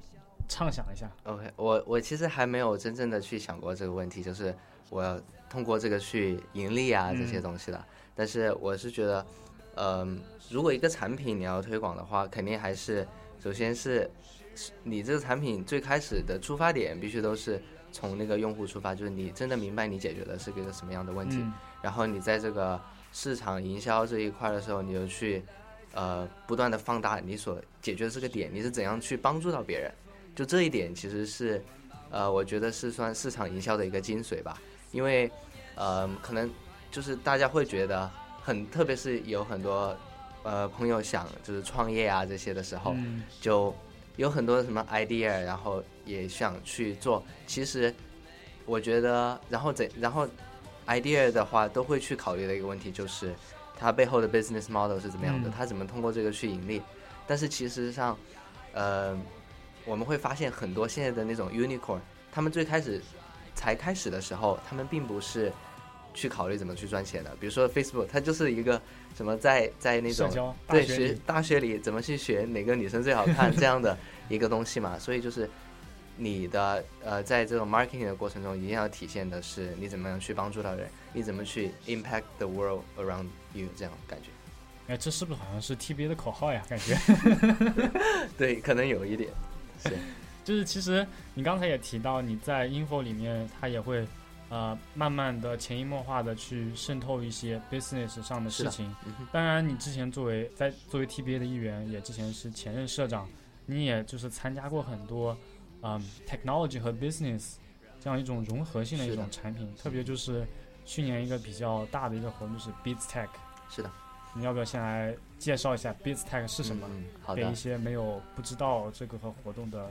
畅想一下。OK，我我其实还没有真正的去想过这个问题，就是我要通过这个去盈利啊这些嗯东西的。但是我是觉得，嗯、如果一个产品你要推广的话，肯定还是首先是是你这个产品最开始的出发点必须都是从那个用户出发，就是你真的明白你解决的是一个什么样的问题，嗯然后你在这个市场营销这一块的时候，你就去呃不断的放大你所解决的这个点，你是怎样去帮助到别人。就这一点其实是呃，我觉得是算市场营销的一个精髓吧，因为呃可能就是大家会觉得很，特别是有很多呃朋友想就是创业啊这些的时候，嗯就有很多什么 idea，然后也想去做。其实我觉得，然后怎然后 idea 的话，都会去考虑的一个问题就是它背后的 business model 是怎么样的，嗯它怎么通过这个去盈利。但是其实上，呃，我们会发现很多现在的那种 unicorn，他们最开始才开始的时候，他们并不是。去考虑怎么去赚钱的，比如说 Facebook，它就是一个什么在在那种对学大学里怎么去学哪个女生最好看这样的一个东西嘛，所以就是你的呃，在这种 marketing 的过程中，一定要体现的是你怎么样去帮助到人，你怎么去 impact the world around you 这样感觉。哎，这是不是好像是 TBA 的口号呀？感觉 对，可能有一点。是，就是其实你刚才也提到，你在 info 里面它也会呃，慢慢的潜移默化的去渗透一些 business 上的事情。嗯当然，你之前作为在作为 TBA 的一员，也之前是前任社长，你也就是参加过很多，嗯，technology 和 business 这样一种融合性的一种产品，特别就是去年一个比较大的一个活动就是 Beats Tech，是的，你要不要先来介绍一下 Beats Tech 是什么？嗯，好的给一。些没有不知道这个和活动的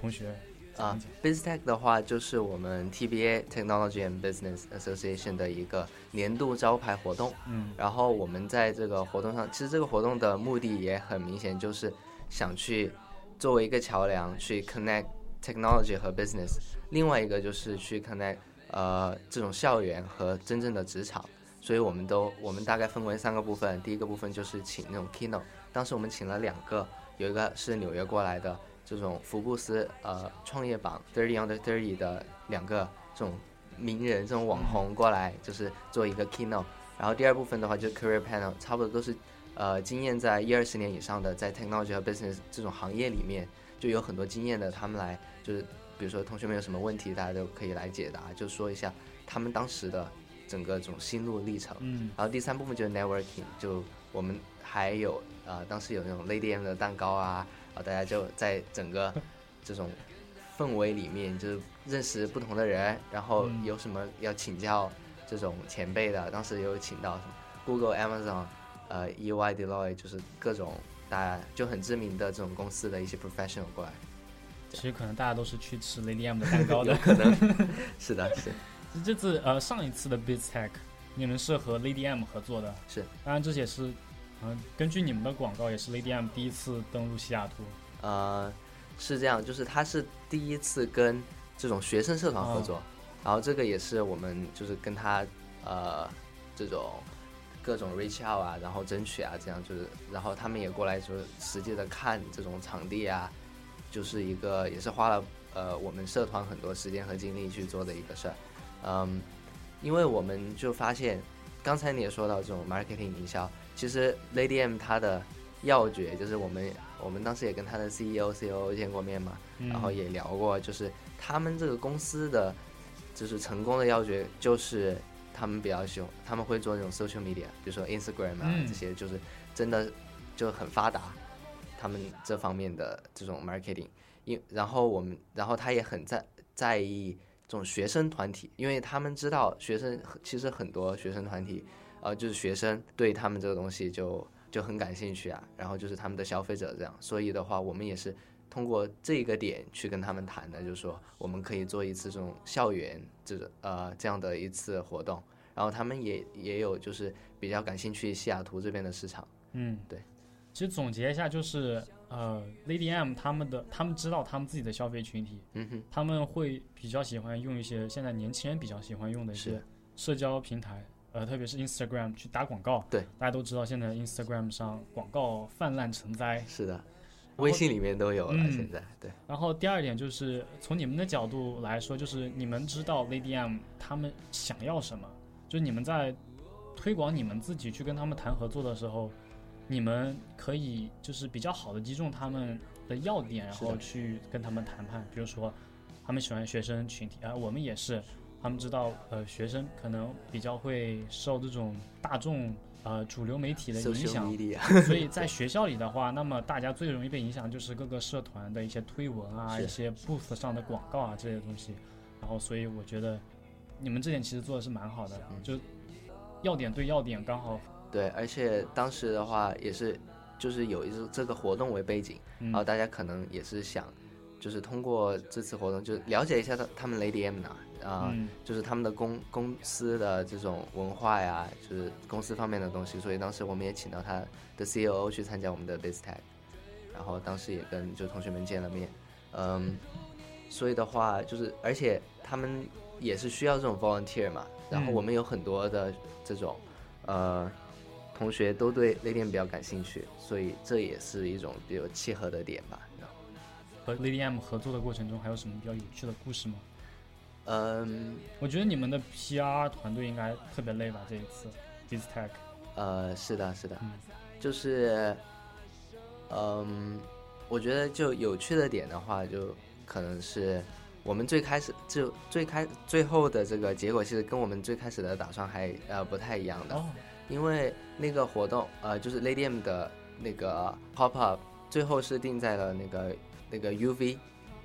同学讲啊一讲。BizTech 的话，就是我们 TBA Technology and Business Association 的一个年度招牌活动。嗯然后我们在这个活动上，其实这个活动的目的也很明显，就是想去作为一个桥梁去 connect technology 和 business，另外一个就是去 connect 呃这种校园和真正的职场。所以我们都我们大概分为三个部分，第一个部分就是请那种 keynote，当时我们请了两个，有一个是纽约过来的这种福布斯呃创业榜 thirty under thirty 的两个这种名人这种网红过来，就是做一个 keynote。然后第二部分的话就是 career panel，差不多都是呃经验在一二十年以上的，在 technology 和 business 这种行业里面就有很多经验的，他们来就是比如说同学们有什么问题，大家都可以来解答，就说一下他们当时的整个这种心路历程。嗯然后第三部分就是 networking，就我们还有呃，当时有那种 Lady M 的蛋糕啊，啊，大家就在整个这种氛围里面，就是认识不同的人，然后嗯有什么要请教这种前辈的，当时有请到什么 Google、Amazon、呃 EY、Deloitte，就是各种大家就很知名的这种公司的一些 professional 过来，其实可能大家都是去吃 Lady M 的蛋糕的。可能。是的，是。这次呃上一次的 Biz Tech，你们是和 Lady M 合作的，是，当然这也是，嗯、根据你们的广告，也是 Lady M 第一次登陆西雅图。呃，是这样，就是他是第一次跟这种学生社团合作，然后这个也是我们就是跟他呃这种各种 reach out 啊，然后争取啊，这样就是，然后他们也过来就是实际的看这种场地啊，就是一个也是花了呃我们社团很多时间和精力去做的一个事儿，嗯，因为我们就发现，刚才你也说到这种 marketing 营销，其实 Lady M 它的要诀就是我们我们当时也跟他的 E CEO、COO 见过面嘛，嗯。然后也聊过，就是他们这个公司的就是成功的要诀就是他们比较喜欢，他们会做那种 social media，比如说 Instagram 啊、嗯。这些，就是真的就很发达，他们这方面的这种 marketing，因然后我们然后他也很在在意这种学生团体，因为他们知道学生其实很多学生团体，呃，就是学生对他们这个东西就就很感兴趣啊，然后就是他们的消费者这样，所以的话，我们也是通过这个点去跟他们谈的，就是说我们可以做一次这种校园这种呃这样的一次活动，然后他们也也有就是比较感兴趣西雅图这边的市场，嗯，对。其实总结一下，就是呃，Lady M 他们的他们知道他们自己的消费群体，嗯哼，他们会比较喜欢用一些现在年轻人比较喜欢用的一些社交平台，呃，特别是 Instagram 去打广告。对，大家都知道现在 Instagram 上广告泛滥成灾。是的，微信里面都有了，嗯。现在对，然后第二点就是从你们的角度来说，就是你们知道 Lady M 他们想要什么，就是你们在推广你们自己去跟他们谈合作的时候，你们可以就是比较好的击中他们的要点，然后去跟他们谈判。比如说，他们喜欢学生群体啊、我们也是，他们知道呃学生可能比较会受这种大众呃主流媒体的影响，所以 在学校里的话，那么大家最容易被影响就是各个社团的一些推文啊、一些 booth 上的广告啊这些东西。然后，所以我觉得你们这点其实做的是蛮好的，嗯就要点对要点，刚好。对，而且当时的话也是，就是有一个这个活动为背景，嗯。然后大家可能也是想，就是通过这次活动就了解一下他他们 Lady M 呢，啊、嗯就是他们的公公司的这种文化呀，就是公司方面的东西，所以当时我们也请到他的 COO 去参加我们的 Base Tag，然后当时也跟就同学们见了面，嗯，所以的话就是，而且他们也是需要这种 volunteer 嘛，然后嗯我们有很多的这种，呃。同学都对 Lady M 比较感兴趣，所以这也是一种比较契合的点吧。和 Lady M 合作的过程中，还有什么比较有趣的故事吗？嗯，我觉得你们的 PR 团队应该特别累吧？这一次 d i s t a c 呃，是的，是的，嗯就是，嗯，我觉得就有趣的点的话，就可能是，我们最开始就最开最后的这个结果，其实跟我们最开始的打算还呃不太一样的，哦，因为那个活动呃就是 Lady M 的那个 pop up，最后是定在了那个那个 UV，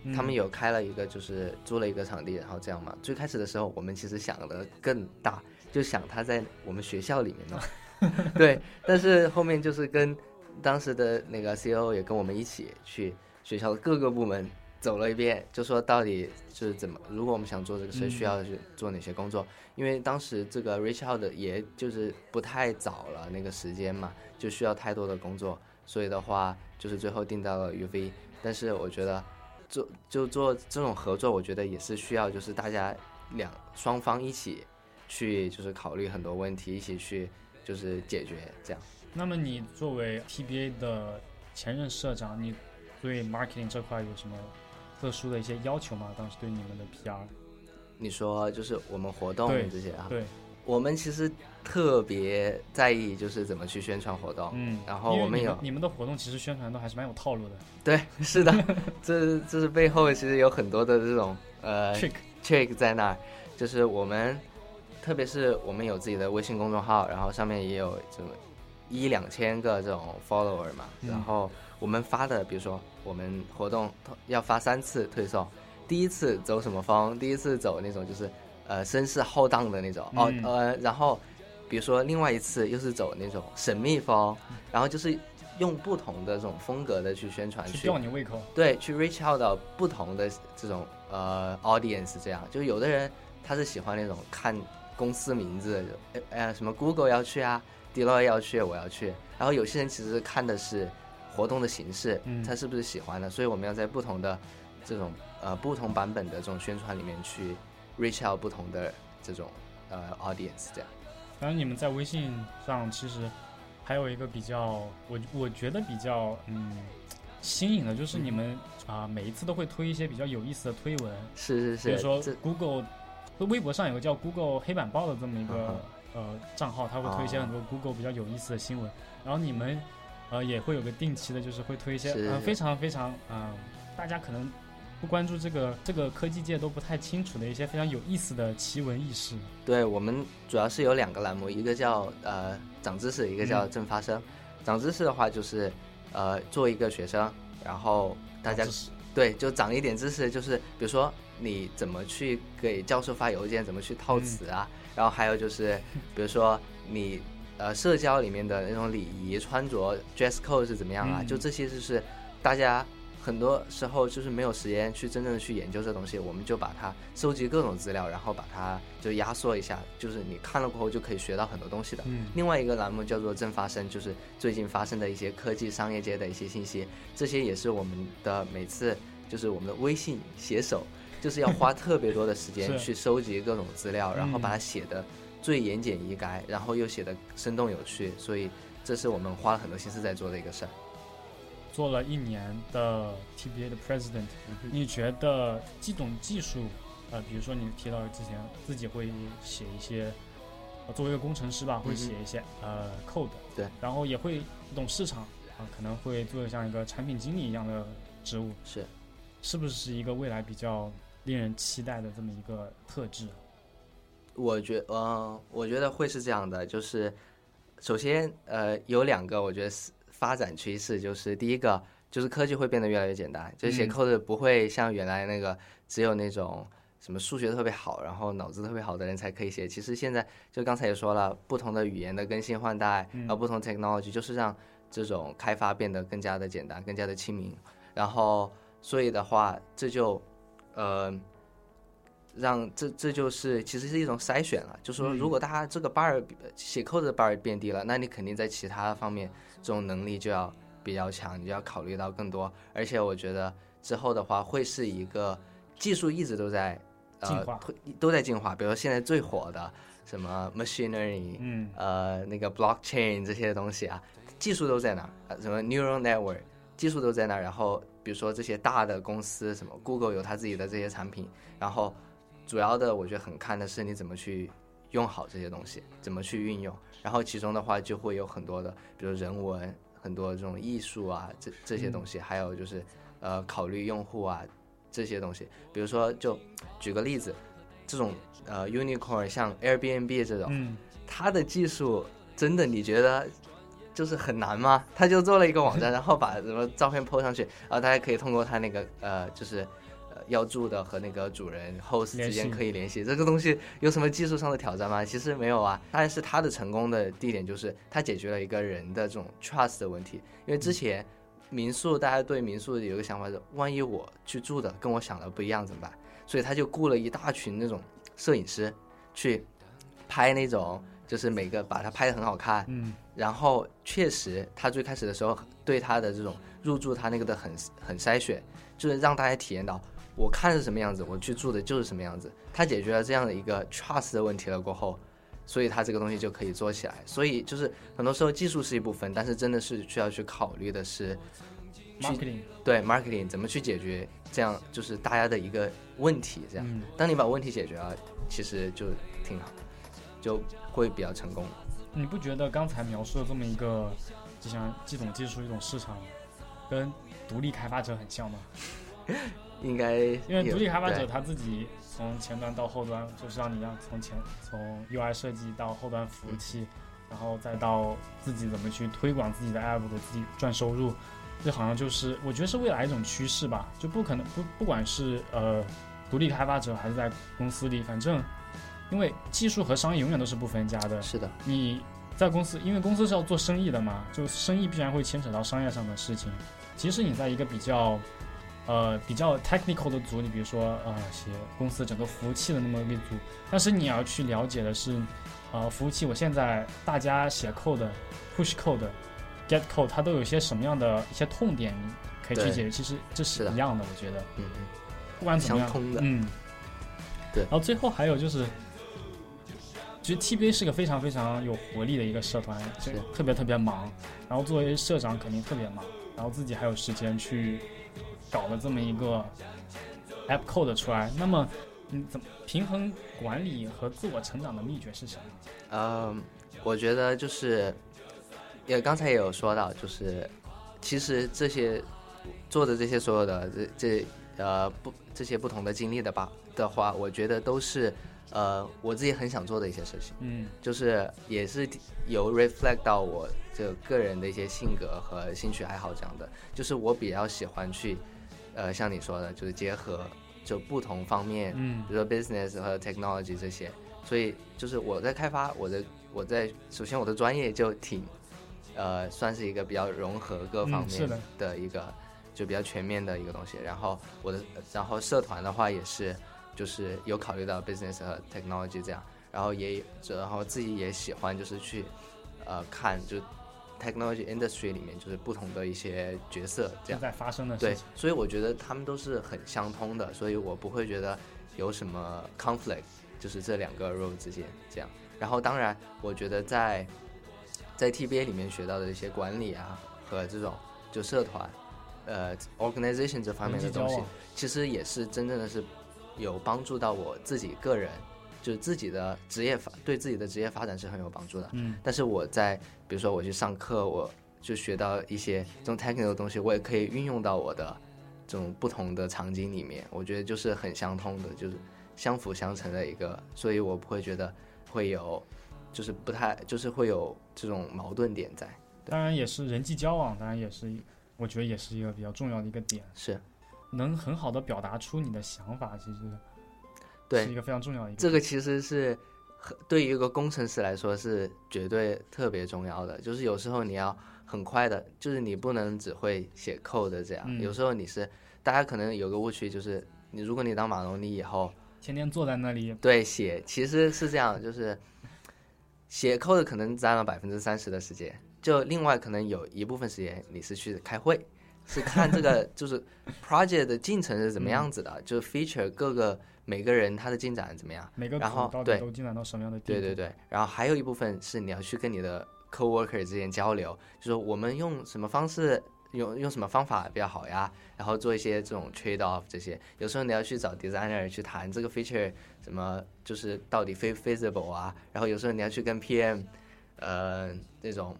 嗯他们有开了一个就是租了一个场地，然后这样嘛。最开始的时候，我们其实想的更大，就想他在我们学校里面弄，对，但是后面就是跟当时的那个 CEO 也跟我们一起去学校的各个部门走了一遍，就说到底是怎么，如果我们想做这个事，嗯需要去做哪些工作？因为当时这个 reach out 的也就是不太早了，那个时间嘛，就需要太多的工作，所以的话就是最后定到了 UV。但是我觉得做就做这种合作，我觉得也是需要就是大家两双方一起去就是考虑很多问题，一起去就是解决这样。那么你作为 TBA 的前任社长，你对 marketing 这块有什么特殊的一些要求吗？当时对你们的 PR？你说就是我们活动这些啊，对，我们其实特别在意就是怎么去宣传活动。嗯，然后我们有你你们的活动其实宣传都还是蛮有套路的对，是的，这这是背后其实有很多的这种呃 trick。trick 在那儿，就是我们，特别是我们有自己的微信公众号，然后上面也有这么一两千个这种 follower 嘛，嗯然后我们发的，比如说我们活动要发三次推送，第一次走什么风，第一次走那种就是呃声势浩荡的那种、哦嗯。呃，然后比如说另外一次又是走那种神秘风，然后就是用不同的这种风格的去宣传去吊你胃口，对，去 reach out 到不同的这种呃 audience，这样，就有的人他是喜欢那种看公司名字，呃呃什么 Google 要去啊，Deloitte 要去，我要去，然后有些人其实看的是活动的形式，嗯。他是不是喜欢的，所以我们要在不同的这种呃不同版本的这种宣传里面去 reach out 不同的这种呃 audience，这样。然后你们在微信上其实还有一个比较，我我觉得比较嗯新颖的，就是你们啊、每一次都会推一些比较有意思的推文，是是是，比如说 Google，微博上有个叫 Google 黑板报的这么一个、嗯呃账号，它会推一些哦很多 Google 比较有意思的新闻，然后你们呃也会有个定期的，就是会推一些是是呃非常非常嗯、呃大家可能不关注这个这个科技界都不太清楚的一些非常有意思的奇闻异事。对我们主要是有两个栏目，一个叫呃长知识，一个叫嗯正发生。长知识的话就是呃做一个学生，然后大家对就长一点知识，就是比如说你怎么去给教授发邮件，怎么去套词啊，然后还有就是 比如说你呃社交里面的那种礼仪穿着 dress code 是怎么样啊，嗯就这些就是大家。很多时候就是没有时间去真正的去研究这东西，我们就把它收集各种资料，然后把它就压缩一下，就是你看了过后就可以学到很多东西的。嗯另外一个栏目叫做正发生，就是最近发生的一些科技商业界的一些信息，这些也是我们的每次就是我们的微信写手，就是要花特别多的时间 去收集各种资料，然后嗯把它写的最言简意赅，然后又写的生动有趣，所以这是我们花了很多心思在做的一个事儿。做了一年的 TBA 的 President，你觉得这种技术，呃，比如说你提到之前自己会写一些，呃作为一个工程师吧，会写一些、呃 code，对，然后也会懂市场，啊、可能会做像一个产品经理一样的职务，是，是不是一个未来比较令人期待的这么一个特质？我觉呃，我觉得会是这样的，就是首先呃有两个我觉得是发展趋势，就是第一个就是科技会变得越来越简单，就是写嗯 code 不会像原来那个只有那种什么数学特别好，然后脑子特别好的人才可以写。其实现在就刚才也说了，不同的语言的更新换代，嗯然后不同 technology 就是让这种开发变得更加的简单，更加的亲民。然后所以的话，这就呃。让这这就是其实是一种筛选了，就是说嗯如果大家这个 bar 写 code 的 bar 变低了，那你肯定在其他方面这种能力就要比较强，你就要考虑到更多。而且我觉得之后的话会是一个技术一直都在呃推都在进化，比如说现在最火的什么 machine learning，嗯呃那个 blockchain 这些东西啊，技术都在那儿，呃什么 neural network 技术都在那儿。然后比如说这些大的公司，什么 Google 有它自己的这些产品，然后主要的我觉得很看的是你怎么去用好这些东西，怎么去运用。然后其中的话就会有很多的，比如人文，很多这种艺术啊，这这些东西，还有就是呃考虑用户啊这些东西。比如说，就举个例子，这种呃 unicorn 像 Airbnb 这种，它的技术真的你觉得就是很难吗？他就做了一个网站，然后把什么照片 PO 上去，然后大家可以通过他那个呃，就是要住的和那个主人 host 之间可以联系。这个东西有什么技术上的挑战吗？其实没有啊。但是它的成功的地点就是它解决了一个人的这种 trust 的问题，因为之前。民宿，大家对民宿有一个想法是，万一我去住的跟我想的不一样怎么办？所以他就雇了一大群那种摄影师，去拍那种，就是每个把它拍的很好看，嗯，然后确实他最开始的时候对他的这种入住他那个的很很筛选，就是让大家体验到我看是什么样子，我去住的就是什么样子。它解决了这样的一个 trust 的问题了过后。所以它这个东西就可以做起来。所以就是很多时候技术是一部分，但是真的是需要去考虑的是 marketing，对 marketing 怎么去解决这样就是大家的一个问题。这样，嗯当你把问题解决了，其实就挺好，就会比较成功。你不觉得刚才描述的这么一个，就像一种技术、一种市场，跟独立开发者很像吗？应该因为独立开发者他自己从前端到后端，就是让你让从前从 UI 设计到后端服务器，然后再到自己怎么去推广自己的 app 给自己赚收入，这好像就是我觉得是未来一种趋势吧。就不可能不不管是呃独立开发者还是在公司里，反正因为技术和商业永远都是不分家的。是的，你在公司，因为公司是要做生意的嘛，就生意必然会牵扯到商业上的事情。即使你在一个比较，呃，比较 technical 的组你，比如说呃，写公司整个服务器的那么一个组，但是你要去了解的是，呃，服务器我现在大家写 code、push code、get code，它都有些什么样的一些痛点，你可以去解决。其实这是一样的，我觉得。嗯嗯，不管怎么样，嗯，对然后最后还有就是，其实 TBA 是个非常非常有活力的一个社团，就特别特别忙。然后作为社长肯定特别忙，然后自己还有时间去搞了这么一个 App Code 出来。那么，你怎么平衡管理和自我成长的秘诀是什么？嗯，我觉得就是，也刚才也有说到，就是其实这些做的这些所有的这这呃不这些不同的经历的吧的话，我觉得都是呃我自己很想做的一些事情，嗯就是也是有 reflect 到我这个人的一些性格和兴趣爱好这样的，就是我比较喜欢去呃像你说的，就是结合就不同方面，嗯比如说 business 和 technology 这些，所以就是我在开发我的我在首先我的专业就挺呃算是一个比较融合各方面的一个、就比较全面的一个东西。然后我的然后社团的话也是就是有考虑到 business 和 technology 这样，然后也然后自己也喜欢就是去呃看就 technology industry 里面就是不同的一些角色这样。正在发生的事情对。，所以我觉得他们都是很相通的，所以我不会觉得有什么 conflict，就是这两个 role 之间这样。然后当然，我觉得在在 TBA 里面学到的一些管理啊和这种就社团呃 organization 这方面的东西其实也是真正的是有帮助到我自己个人，就是自己的职业发对自己的职业发展是很有帮助的。嗯但是我在比如说我去上课，我就学到一些这种 technical 的东西，我也可以运用到我的这种不同的场景里面。我觉得就是很相通的，就是相辅相成的一个，所以我不会觉得会有，就是不太就是会有这种矛盾点在。当然也是人际交往，当然也是我觉得也是一个比较重要的一个点，是能很好的表达出你的想法，其实对。是一个非常重要的一个这个其实是对于一个工程师来说是绝对特别重要的，就是有时候你要很快的，就是你不能只会写 code 这样，嗯。有时候你是大家可能有个误区，就是你如果你当码农，你以后天天坐在那里，对写其实是这样，就是写 code 可能占了百分之三十的时间，就另外可能有一部分时间你是去开会，是看这个就是 project 的进程是怎么样子的，就是 feature 各个每个人他的进展怎么样。每个然后对都进展到什么样的地步？对对对，然后还有一部分是你要去跟你的 coworker 之间交流，就说我们用什么方式，用用什么方法比较好呀，然后做一些这种 trade off 这些。有时候你要去找 designer 去谈这个 feature 什么，就是到底 fe feasible 啊，然后有时候你要去跟 PM，呃，那种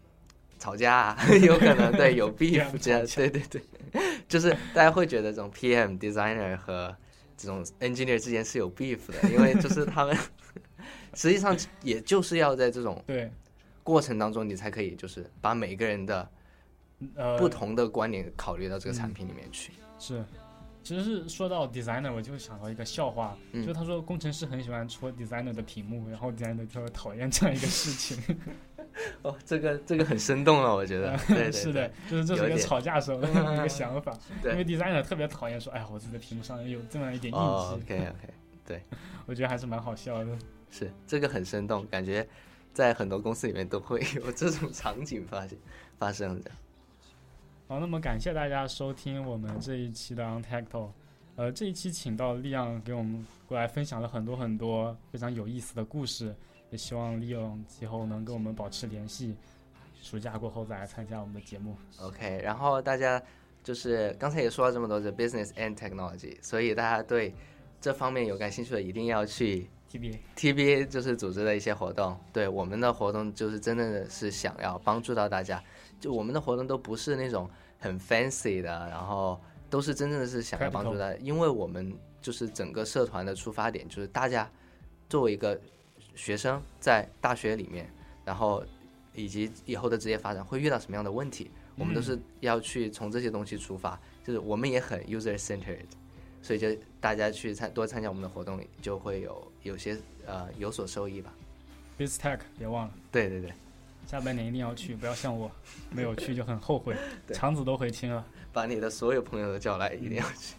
吵架、啊，有可能对有 beef 这样，对对对。就是大家会觉得这种 PM designer 和这种 engineer 之间是有 beef 的，因为就是他们实际上也就是要在这种对，过程当中，你才可以就是把每个人的呃，不同的观点考虑到这个产品里面去。是，其实是说到 designer，我就想到一个笑话，嗯。就他说工程师很喜欢戳 designer 的屏幕，然后 designer 特别讨厌这样一个事情。哦，这个这个很生动了，我觉得。对对 是的对，，就是这是一个吵架时候的 一个想法，对因为 designer 特别讨厌说，哎呀，我自己的屏幕上有这么一点印哦记，，OK OK，对我觉得还是蛮好笑的。是这个很生动，感觉在很多公司里面都会有这种场景发现发生的。好，那么感谢大家收听我们这一期的 Untacto。呃，这一期请到利昂给我们过来分享了很多很多非常有意思的故事，也希望利昂以后能跟我们保持联系，暑假过后再来参加我们的节目。OK，然后大家就是刚才也说了这么多，是 business and technology，所以大家对这方面有感兴趣的，一定要去 TBA，TBA 就是组织的一些活动。对我们的活动就是真的是想要帮助到大家，就我们的活动都不是那种很 fancy 的，然后都是真正的是想要帮助大家，因为我们就是整个社团的出发点就是大家作为一个学生在大学里面，然后以及以后的职业发展会遇到什么样的问题，我们都是要去从这些东西出发，就是我们也很 user centered，所以就大家去参多参加我们的活动，就会有有些呃有所收益吧。BizTech 别忘了，对对对，下半年一定要去，不要像我没有去就很后悔，对。肠子都悔青了。把你的所有朋友都叫来，一定要去。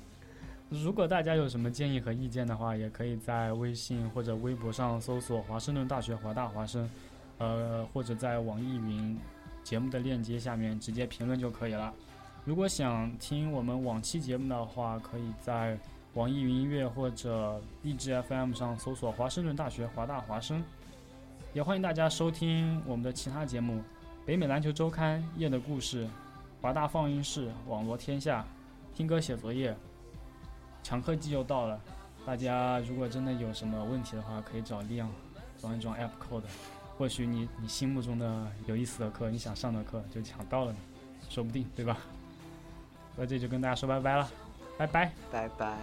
如果大家有什么建议和意见的话，也可以在微信或者微博上搜索华盛顿大学华大华生，呃，或者在网易云节目的链接下面直接评论就可以了。如果想听我们往期节目的话，可以在网易云音乐或者荔枝 FM 上搜索华盛顿大学华大华生。也欢迎大家收听我们的其他节目：北美篮球周刊、夜的故事、华大放映室、网罗天下、听歌写作业。强科技又到了，大家如果真的有什么问题的话，可以找利昂装一装 App Code，或许你你心目中的有意思的课，你想上的课就抢到了呢，说不定对吧？那这就跟大家说拜拜了，拜拜。拜拜。